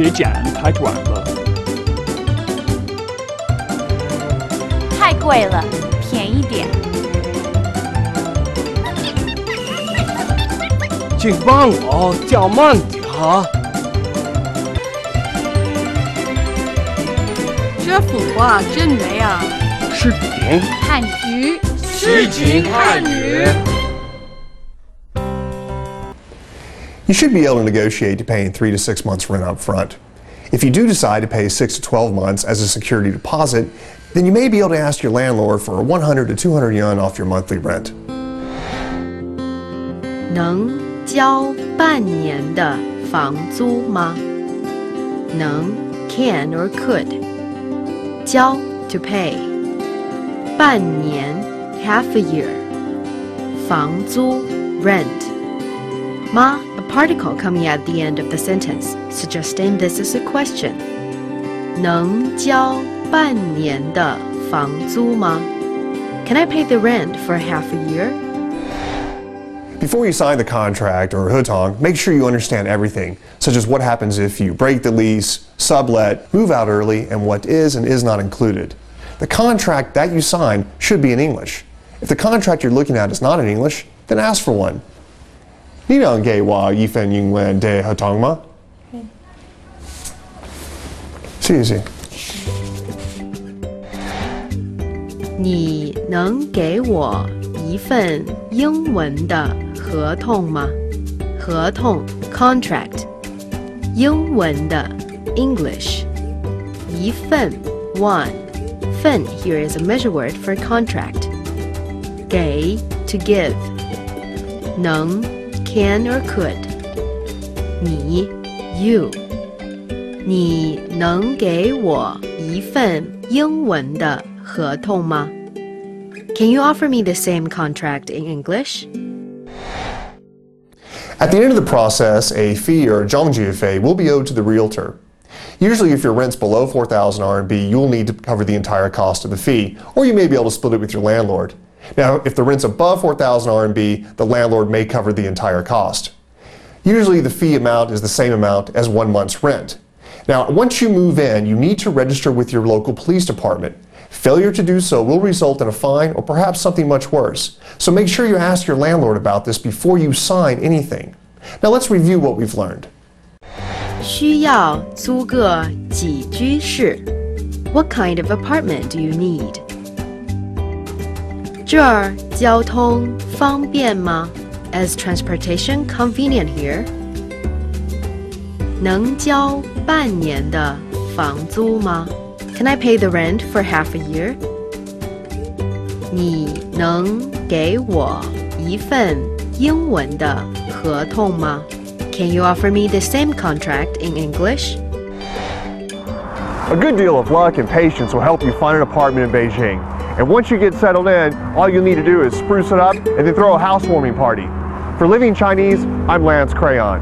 别剪太短了。太贵了，便宜点。请帮我叫慢点哈。这幅画真美啊！视频汉语诗情汉语。You should be able to negotiate to paying three to six months rent up front. If you do decide to pay six to 12 months as a security deposit, then you may be able to ask your landlord for 100 to 200 yuan off your monthly rent. 能交半年的房租吗？能 can or could 交 to pay 半年 half a year 房租 rent 吗 a particle coming at the end of the sentence, suggesting this is a question. 能交半年的房租吗? Can I pay the rent for half a year? Before you sign the contract or hetong, make sure you understand everything, such as what happens if you break the lease, sublet, move out early, and what is and is not included. The contract that you sign should be in English. If the contract you're looking at is not in English, then ask for one. 你能给我一份英文的合同吗？谢谢。你能给我一份英文的合同吗？合同 contract，英文的 English，一份 one，份 here is a measure word for contract，给 to give，能 can or could，你 you，你能给我一份英文的合同吗？Can you offer me the same contract in English? At the end of the process, a fee or a zhongjie fee will be owed to the realtor. Usually, if your rent's below 4,000 RMB, you'll need to cover the entire cost of the fee, or you may be able to split it with your landlord. Now, if the rent's above 4,000 RMB, the landlord may cover the entire cost. Usually, the fee amount is the same amount as one month's rent. Now, once you move in, you need to register with your local police department. Failure to do so will result in a fine or perhaps something much worse. So make sure you ask your landlord about this before you sign anything. Now let's review what we've learned. 需要租个几居室？What kind of apartment do you need? 这儿交通方便吗？Is transportation convenient here? 能交半年的房租吗？Can I pay the rent for half a year? 你能给我一份英文的合同吗？Can you offer me the same contract in English? A good deal of luck and patience will help you find an apartment in Beijing. And once you get settled in, all you need to do is spruce it up and then throw a housewarming party. For Living Chinese, I'm Lance Crayon.